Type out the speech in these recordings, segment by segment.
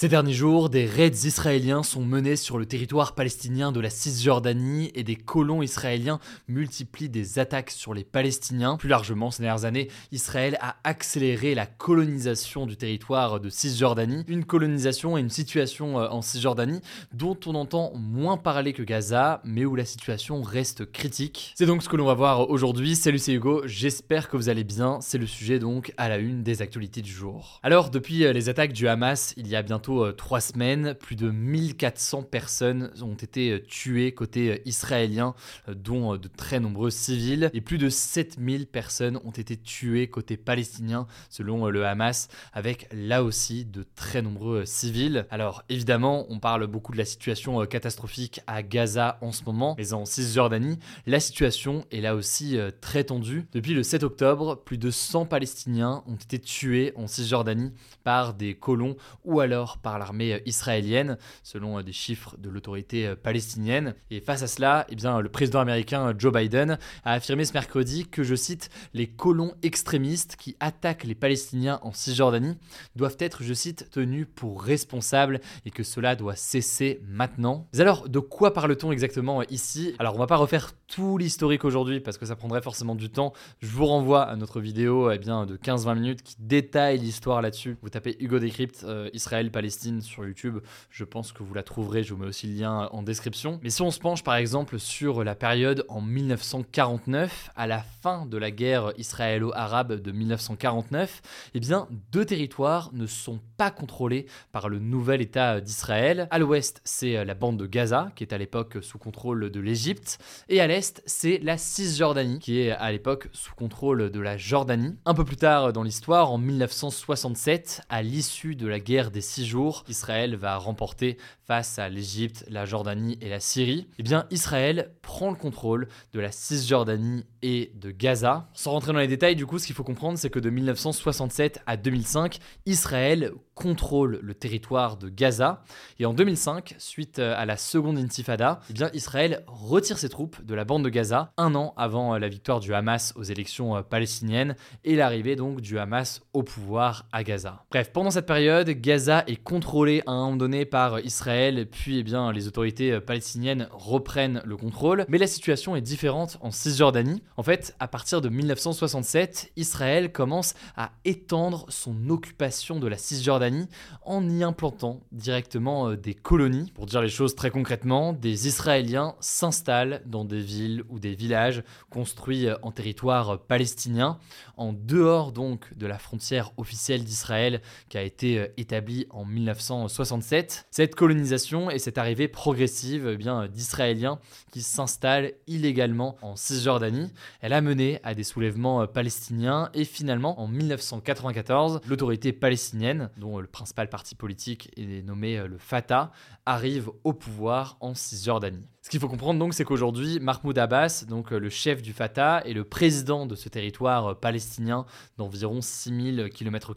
Ces derniers jours, des raids israéliens sont menés sur le territoire palestinien de la Cisjordanie et des colons israéliens multiplient des attaques sur les Palestiniens. Plus largement, ces dernières années, Israël a accéléré la colonisation du territoire de Cisjordanie, une colonisation et une situation euh, en Cisjordanie dont on entend moins parler que Gaza, mais où la situation reste critique. C'est donc ce que l'on va voir aujourd'hui. Salut, c'est Hugo, j'espère que vous allez bien. C'est le sujet donc à la une des actualités du jour. Alors, depuis euh, les attaques du Hamas, il y a bientôt euh, trois semaines, plus de 1400 personnes ont été euh, tuées côté euh, israélien, dont de très nombreux civils, et plus de 7000 personnes ont été tuées côté palestinien, selon le Hamas, avec là aussi de très nombreux civils. Alors évidemment, on parle beaucoup de la situation catastrophique à Gaza en ce moment, mais en Cisjordanie, la situation est là aussi très tendue. Depuis le 7 octobre, plus de 100 Palestiniens ont été tués en Cisjordanie par des colons ou alors par l'armée israélienne, selon des chiffres de l'autorité palestinienne. Et face à cela, eh bien, le président américain Joe Biden a affirmé ce mercredi que, je cite, les colons extrémistes qui attaquent les Palestiniens en Cisjordanie doivent être, je cite, tenus pour responsables et que cela doit cesser maintenant. Mais alors, de quoi parle-t-on exactement ici? Alors, on va pas refaire tout l'historique aujourd'hui parce que ça prendrait forcément du temps. Je vous renvoie à notre vidéo eh bien, de 15-20 minutes qui détaille l'histoire là-dessus. Vous tapez Hugo Décrypte, euh, Israël-Palestine sur YouTube. Je pense que vous la trouverez, je vous mets aussi le lien en description. Mais si on se penche par exemple sur la période en 1949, à la fin de la guerre israélo-arabe de 1949, eh bien deux territoires ne sont pas contrôlés par le nouvel État d'Israël. À l'ouest, c'est la bande de Gaza, qui est à l'époque sous contrôle de l'Égypte, et à l'est, c'est la Cisjordanie, qui est à l'époque sous contrôle de la Jordanie. Un peu plus tard dans l'histoire, en 1967, à l'issue de la guerre des six jours, Israël va remporter face à l'Égypte, la Jordanie et la Syrie, eh bien Israël prend le contrôle de la Cisjordanie et de Gaza. Sans rentrer dans les détails, du coup, ce qu'il faut comprendre, c'est que de 1967 à 2005, Israël contrôle le territoire de Gaza. Et en 2005, suite à la seconde intifada, eh bien Israël retire ses troupes de la bande de Gaza un an avant la victoire du Hamas aux élections palestiniennes et l'arrivée donc du Hamas au pouvoir à Gaza. Bref, pendant cette période, Gaza est contrôlé à un moment donné par Israël, puis eh bien, les autorités palestiniennes reprennent le contrôle. Mais la situation est différente en Cisjordanie. En fait, à partir de 1967, Israël commence à étendre son occupation de la Cisjordanie en y implantant directement euh, des colonies. Pour dire les choses très concrètement, des Israéliens s'installent dans des villes ou des villages construits euh, en territoire palestinien, en dehors donc de la frontière officielle d'Israël qui a été euh, établie en 1967. Cette colonisation et cette arrivée progressive eh d'Israéliens qui s'installent illégalement en Cisjordanie, elle a mené à des soulèvements euh, palestiniens et finalement en 1994, l'autorité palestinienne, dont le principal parti politique est nommé euh, le Fatah, arrive au pouvoir en Cisjordanie. Ce qu'il faut comprendre donc, c'est qu'aujourd'hui, Mahmoud Abbas, donc euh, le chef du Fatah et le président de ce territoire palestinien d'environ 6000 km,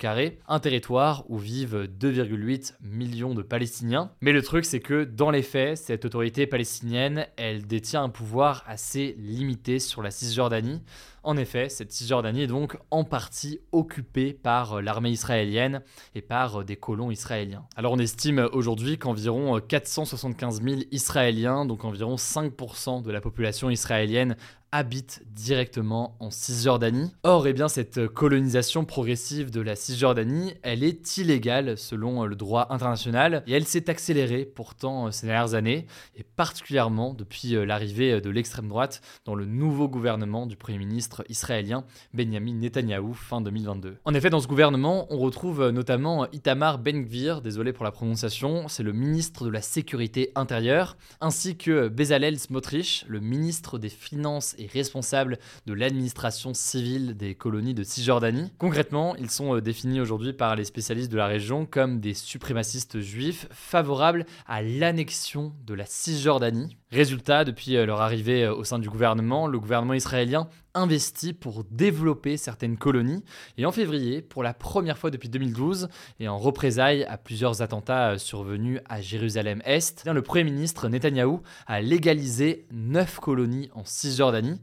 un territoire où vivent 2,8 millions de Palestiniens. Mais le truc, c'est que dans les faits, cette autorité palestinienne, elle détient un pouvoir assez limité sur la Cisjordanie. En effet, cette Cisjordanie est donc en partie occupée par euh, l'armée israélienne et par euh, des colons israéliens. Alors on estime aujourd'hui qu'environ 475 000 Israéliens, donc environ 5% de la population israélienne, habite directement en Cisjordanie. Or, eh bien, cette colonisation progressive de la Cisjordanie, elle est illégale selon le droit international et elle s'est accélérée pourtant ces dernières années et particulièrement depuis euh, l'arrivée de l'extrême droite dans le nouveau gouvernement du Premier ministre israélien Benjamin Netanyahou fin 2022. En effet, dans ce gouvernement, on retrouve notamment Itamar Ben-Gvir, désolé pour la prononciation, c'est le ministre de la Sécurité intérieure, ainsi que Bezalel Smotrich, le ministre des Finances responsables de l'administration civile des colonies de Cisjordanie. Concrètement, ils sont euh, définis aujourd'hui par les spécialistes de la région comme des suprémacistes juifs favorables à l'annexion de la Cisjordanie. Résultat, depuis euh, leur arrivée euh, au sein du gouvernement, le gouvernement israélien investit pour développer certaines colonies. Et en février, pour la première fois depuis 2012, et en représailles à plusieurs attentats survenus à Jérusalem-Est, le Premier ministre Netanyahou a légalisé neuf colonies en Cisjordanie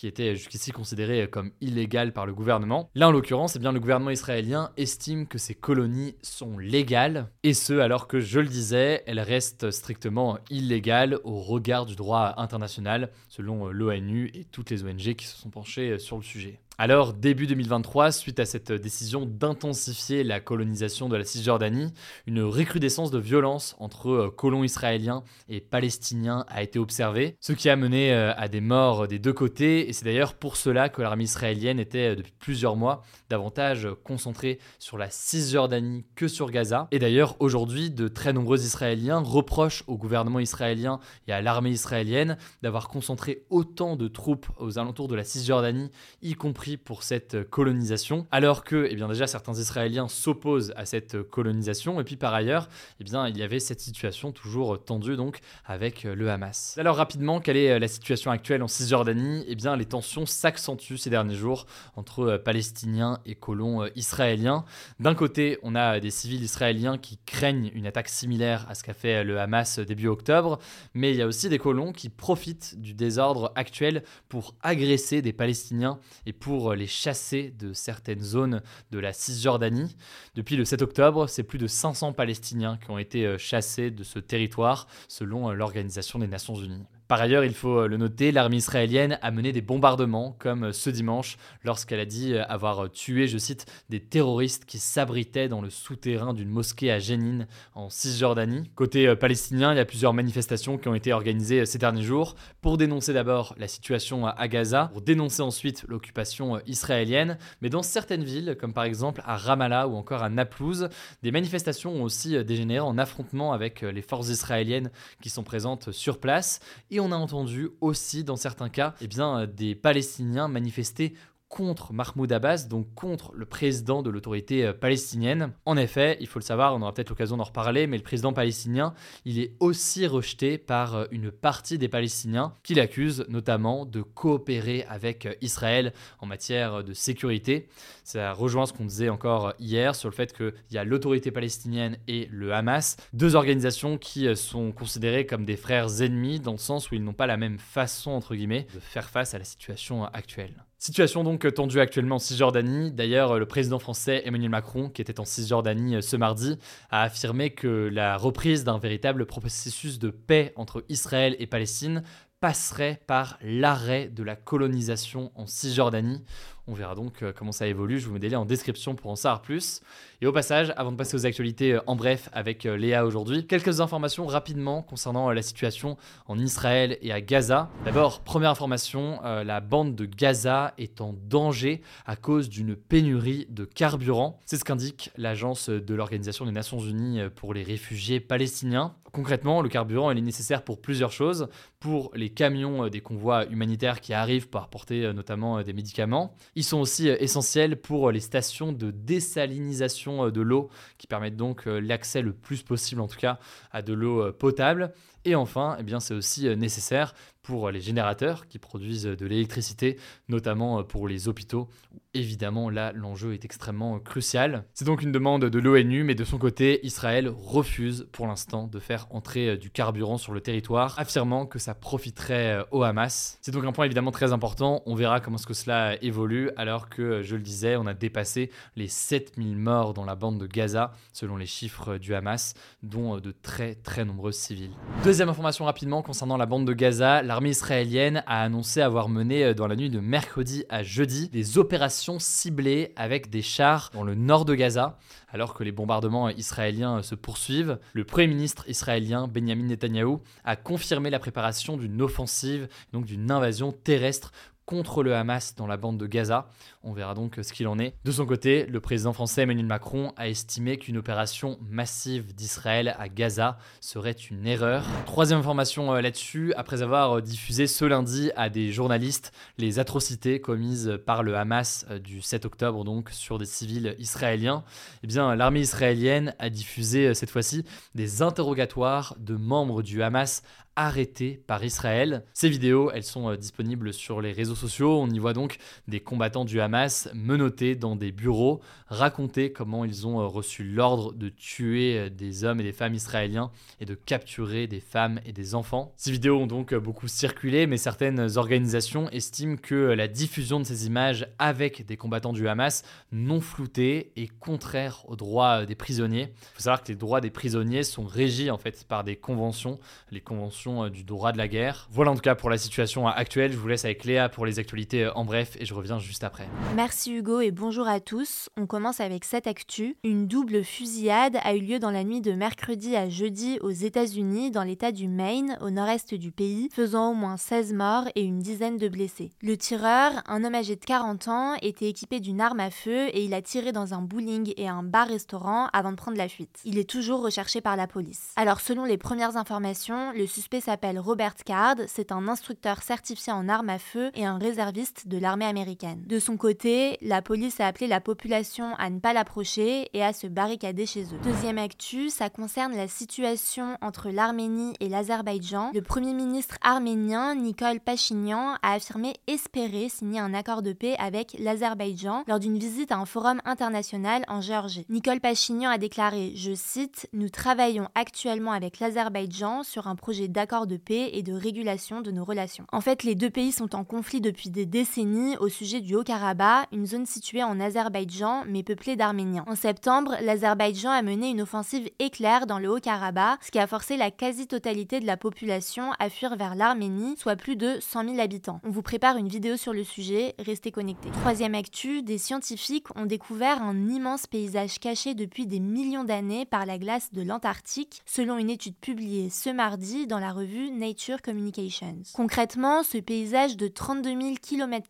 qui était jusqu'ici considéré comme illégal par le gouvernement. Là, en l'occurrence, eh bien, le gouvernement israélien estime que ces colonies sont légales, et ce, alors que, je le disais, elles restent strictement illégales au regard du droit international, selon l'ONU et toutes les ONG qui se sont penchées sur le sujet. Alors, début 2023, suite à cette décision d'intensifier la colonisation de la Cisjordanie, une recrudescence de violence entre euh, colons israéliens et palestiniens a été observée, ce qui a mené euh, à des morts des deux côtés, et c'est d'ailleurs pour cela que l'armée israélienne était euh, depuis plusieurs mois davantage concentrée sur la Cisjordanie que sur Gaza. Et d'ailleurs, aujourd'hui, de très nombreux Israéliens reprochent au gouvernement israélien et à l'armée israélienne d'avoir concentré autant de troupes aux alentours de la Cisjordanie, y compris pour cette colonisation, alors que, eh bien déjà, certains Israéliens s'opposent à cette colonisation, et puis par ailleurs, eh bien, il y avait cette situation toujours tendue donc avec le Hamas. Alors rapidement, quelle est la situation actuelle en Cisjordanie? Eh bien, les tensions s'accentuent ces derniers jours entre Palestiniens et colons israéliens. D'un côté, on a des civils israéliens qui craignent une attaque similaire à ce qu'a fait le Hamas début octobre, mais il y a aussi des colons qui profitent du désordre actuel pour agresser des Palestiniens et pour les chasser de certaines zones de la Cisjordanie. Depuis le 7 octobre, c'est plus de 500 Palestiniens qui ont été euh, chassés de ce territoire selon euh, l'Organisation des Nations Unies. Par ailleurs, il faut euh, le noter, l'armée israélienne a mené des bombardements, comme euh, ce dimanche, lorsqu'elle a dit euh, avoir tué, je cite, des terroristes qui s'abritaient dans le souterrain d'une mosquée à Jenin, en Cisjordanie. Côté palestinien, il y a plusieurs manifestations qui ont été organisées ces derniers jours pour dénoncer d'abord la situation à Gaza, pour dénoncer ensuite l'occupation israélienne. Mais dans certaines villes, comme par exemple à Ramallah ou encore à Naplouse, des manifestations ont aussi dégénéré en affrontement avec les forces israéliennes qui sont présentes sur place. On a entendu aussi, dans certains cas, eh bien, des Palestiniens manifester contre Mahmoud Abbas, donc contre le président de l'autorité euh, palestinienne. En effet, il faut le savoir, on aura peut-être l'occasion d'en reparler, mais le président palestinien, il est aussi rejeté par euh, une partie des Palestiniens qui l'accusent notamment de coopérer avec euh, Israël en matière de sécurité. Ça rejoint ce qu'on disait encore hier sur le fait qu'il y a l'autorité palestinienne et le Hamas, deux organisations qui sont considérées comme des frères ennemis dans le sens où ils n'ont pas la même façon, entre guillemets, de faire face à la situation actuelle. Situation donc tendue actuellement en Cisjordanie. D'ailleurs, le président français Emmanuel Macron, qui était en Cisjordanie euh, ce mardi, a affirmé que la reprise d'un véritable processus de paix entre Israël et Palestine passerait par l'arrêt de la colonisation en Cisjordanie. On verra donc euh, comment ça évolue. Je vous mets des liens en description pour en savoir plus. Et au passage, avant de passer aux actualités euh, en bref avec euh, Léa aujourd'hui, quelques informations rapidement concernant la situation en Israël et à Gaza. D'abord, première information, la bande de Gaza est en danger à cause d'une pénurie de carburant. C'est ce qu'indique l'agence de l'Organisation des Nations Unies pour les réfugiés palestiniens. Concrètement, le carburant est nécessaire pour plusieurs choses. Pour les camions des convois humanitaires qui arrivent pour apporter notamment des médicaments. Ils sont aussi euh, essentiels pour les stations de désalinisation euh, de l'eau qui permettent donc euh, l'accès le plus possible en tout cas à de l'eau potable. Et enfin, eh bien, c'est aussi nécessaire pour les générateurs qui produisent de l'électricité, notamment pour les hôpitaux. Évidemment, là, l'enjeu est extrêmement crucial. C'est donc une demande de l'ONU, mais de son côté, Israël refuse pour l'instant de faire entrer du carburant sur le territoire, affirmant que ça profiterait au Hamas. C'est donc un point évidemment très important. On verra comment ce que cela évolue, alors que, je le disais, on a dépassé les 7000 morts dans la bande de Gaza, selon les chiffres du Hamas, dont de très très nombreux civils. Deuxième information rapidement concernant la bande de Gaza, l'armée israélienne a annoncé avoir mené euh, dans la nuit de mercredi à jeudi des opérations ciblées avec des chars dans le nord de Gaza, alors que les bombardements israéliens euh, se poursuivent. Le Premier ministre israélien Benjamin Netanyahou a confirmé la préparation d'une offensive, donc d'une invasion terrestre contre le Hamas dans la bande de Gaza. On verra donc ce qu'il en est. De son côté, le président français Emmanuel Macron a estimé qu'une opération massive d'Israël à Gaza serait une erreur. Troisième information euh, là-dessus, après avoir euh, diffusé ce lundi à des journalistes les atrocités commises par le Hamas euh, du 7 octobre sur des civils israéliens, eh l'armée israélienne a diffusé cette fois-ci des interrogatoires de membres du Hamas arrêtés par Israël. Ces vidéos, elles sont euh, disponibles sur les réseaux sociaux. On y voit donc des combattants du Hamas menottés dans des bureaux, raconter comment ils ont euh, reçu l'ordre de tuer euh, des hommes et des femmes israéliens et de capturer des femmes et des enfants. Ces vidéos ont donc beaucoup circulé, mais certaines organisations estiment que la diffusion de ces images avec des combattants du Hamas non floutés est contraire aux droits des prisonniers. Il faut savoir que les droits des prisonniers sont régis en fait par des conventions, les conventions euh, du droit de la guerre. Voilà en tout cas pour la situation actuelle. Je vous laisse avec Léa pour les actualités euh, en bref et je reviens juste après. Merci Hugo et bonjour à tous. On commence avec cette actu. Une double fusillade a eu lieu dans la nuit de mercredi à jeudi aux États-Unis, dans l'état du Maine, au nord-est du pays, faisant au moins 16 morts et une dizaine de blessés. Le tireur, un homme âgé de 40 ans, était équipé d'une arme à feu et il a tiré dans un bowling et un bar-restaurant avant de prendre la fuite. Il est toujours recherché par la police. Alors selon les premières informations, le suspect s'appelle Robert Card, c'est un instructeur certifié en armes à feu et un réserviste de l'armée américaine. De son côté, la police a appelé la population à ne pas l'approcher et à se barricader chez eux. Deuxième actu, ça concerne la situation entre l'Arménie et l'Azerbaïdjan. Le premier ministre arménien, Nicole Pachinian, a affirmé espérer signer un accord de paix avec l'Azerbaïdjan lors d'une visite à un forum international en Géorgie. Nicole Pachinian a déclaré, je cite, Nous travaillons actuellement avec l'Azerbaïdjan sur un projet d'accord de paix et de régulation de nos relations. En fait, les deux pays sont en conflit depuis des décennies au sujet du Haut-Karabakh, une zone située en Azerbaïdjan mais peuplée d'Arméniens. En septembre, l'Azerbaïdjan a mené une offensive éclair dans le Haut-Karabakh, ce qui a forcé la quasi-totalité de la population à fuir vers l'Arménie, soit plus de 100 000 habitants. On vous prépare une vidéo sur le sujet, restez connectés. Troisième actu, des scientifiques ont découvert un immense paysage caché depuis des millions d'années par la glace de l'Antarctique, selon une étude publiée ce mardi dans la revue Nature Communications. Concrètement, ce paysage de 32 000 km,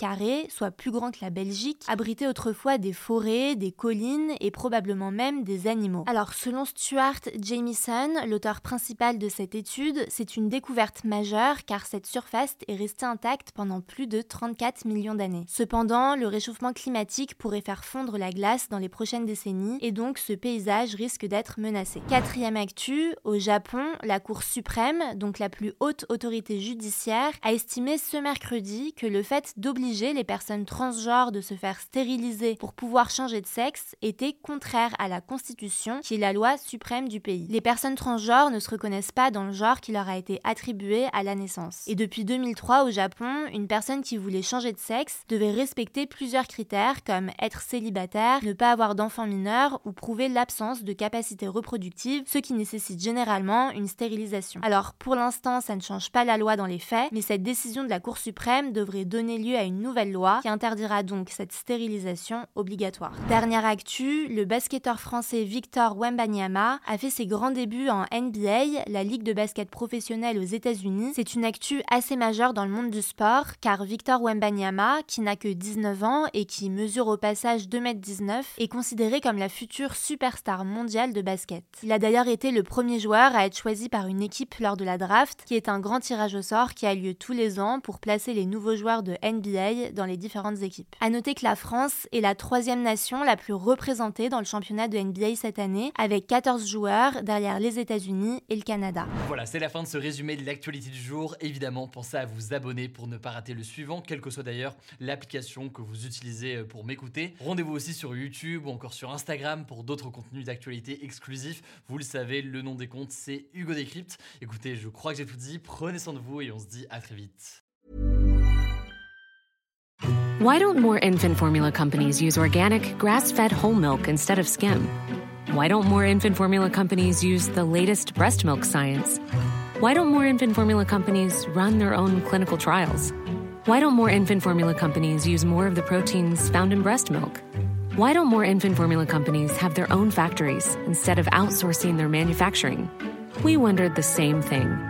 soit plus grand que la Belgique, abritait autrefois des forêts, des collines et probablement même des animaux. Alors, selon Stuart Jamieson, l'auteur principal de cette étude, c'est une découverte majeure car cette surface est restée intacte pendant plus de 34 millions d'années. Cependant, le réchauffement climatique pourrait faire fondre la glace dans les prochaines décennies et donc ce paysage risque d'être menacé. Quatrième actu, au Japon, la Cour suprême, donc la plus haute autorité judiciaire, a estimé ce mercredi que le fait d'obliger les personnes transgenres de se faire stériliser pour pouvoir changer de sexe était contraire à la Constitution, qui est la loi suprême du pays. Les personnes transgenres ne se reconnaissent pas dans le genre qui leur a été attribué à la naissance. Et depuis 2003 au Japon, une personne qui voulait changer de sexe devait respecter plusieurs critères comme être célibataire, ne pas avoir d'enfants mineurs ou prouver l'absence de capacité reproductive, ce qui nécessite généralement une stérilisation. Alors pour l'instant, ça ne change pas la loi dans les faits, mais cette décision de la Cour suprême devrait donner lieu à une nouvelle loi qui interdira donc cette stérilisation obligatoire. Dernière actu, le basketteur français Victor Wembanyama a fait ses grands débuts en NBA, la ligue de basket professionnelle aux États-Unis. C'est une actu assez majeure dans le monde du sport, car Victor Wembanyama, qui n'a que 19 ans et qui mesure au passage 2m19, est considéré comme la future superstar mondiale de basket. Il a d'ailleurs été le premier joueur à être choisi par une équipe lors de la draft qui est un grand tirage au sort qui a lieu tous les ans pour placer les nouveaux joueurs de NBA dans les différentes équipes. À noter que la France est la troisième nation la plus représentée dans le championnat de NBA cette année, avec 14 joueurs derrière les États-Unis et le Canada. Voilà, c'est la fin de ce résumé de l'actualité du jour. Évidemment, pensez à vous abonner pour ne pas rater le suivant, quelle que soit d'ailleurs l'application que vous utilisez euh, pour m'écouter. Rendez-vous aussi sur YouTube ou encore sur Instagram pour d'autres contenus d'actualité exclusifs. Vous le savez, le nom des comptes, c'est Hugo Décrypte. Écoutez, je crois que j'ai tout dit. Prenez soin de vous et on se dit à très vite. Why don't more infant formula companies use organic, grass-fed whole milk instead of skim? Why don't more infant formula companies use the latest breast milk science? Why don't more infant formula companies run their own clinical trials? Why don't more infant formula companies use more of the proteins found in breast milk? Why don't more infant formula companies have their own factories instead of outsourcing their manufacturing? We wondered the same thing.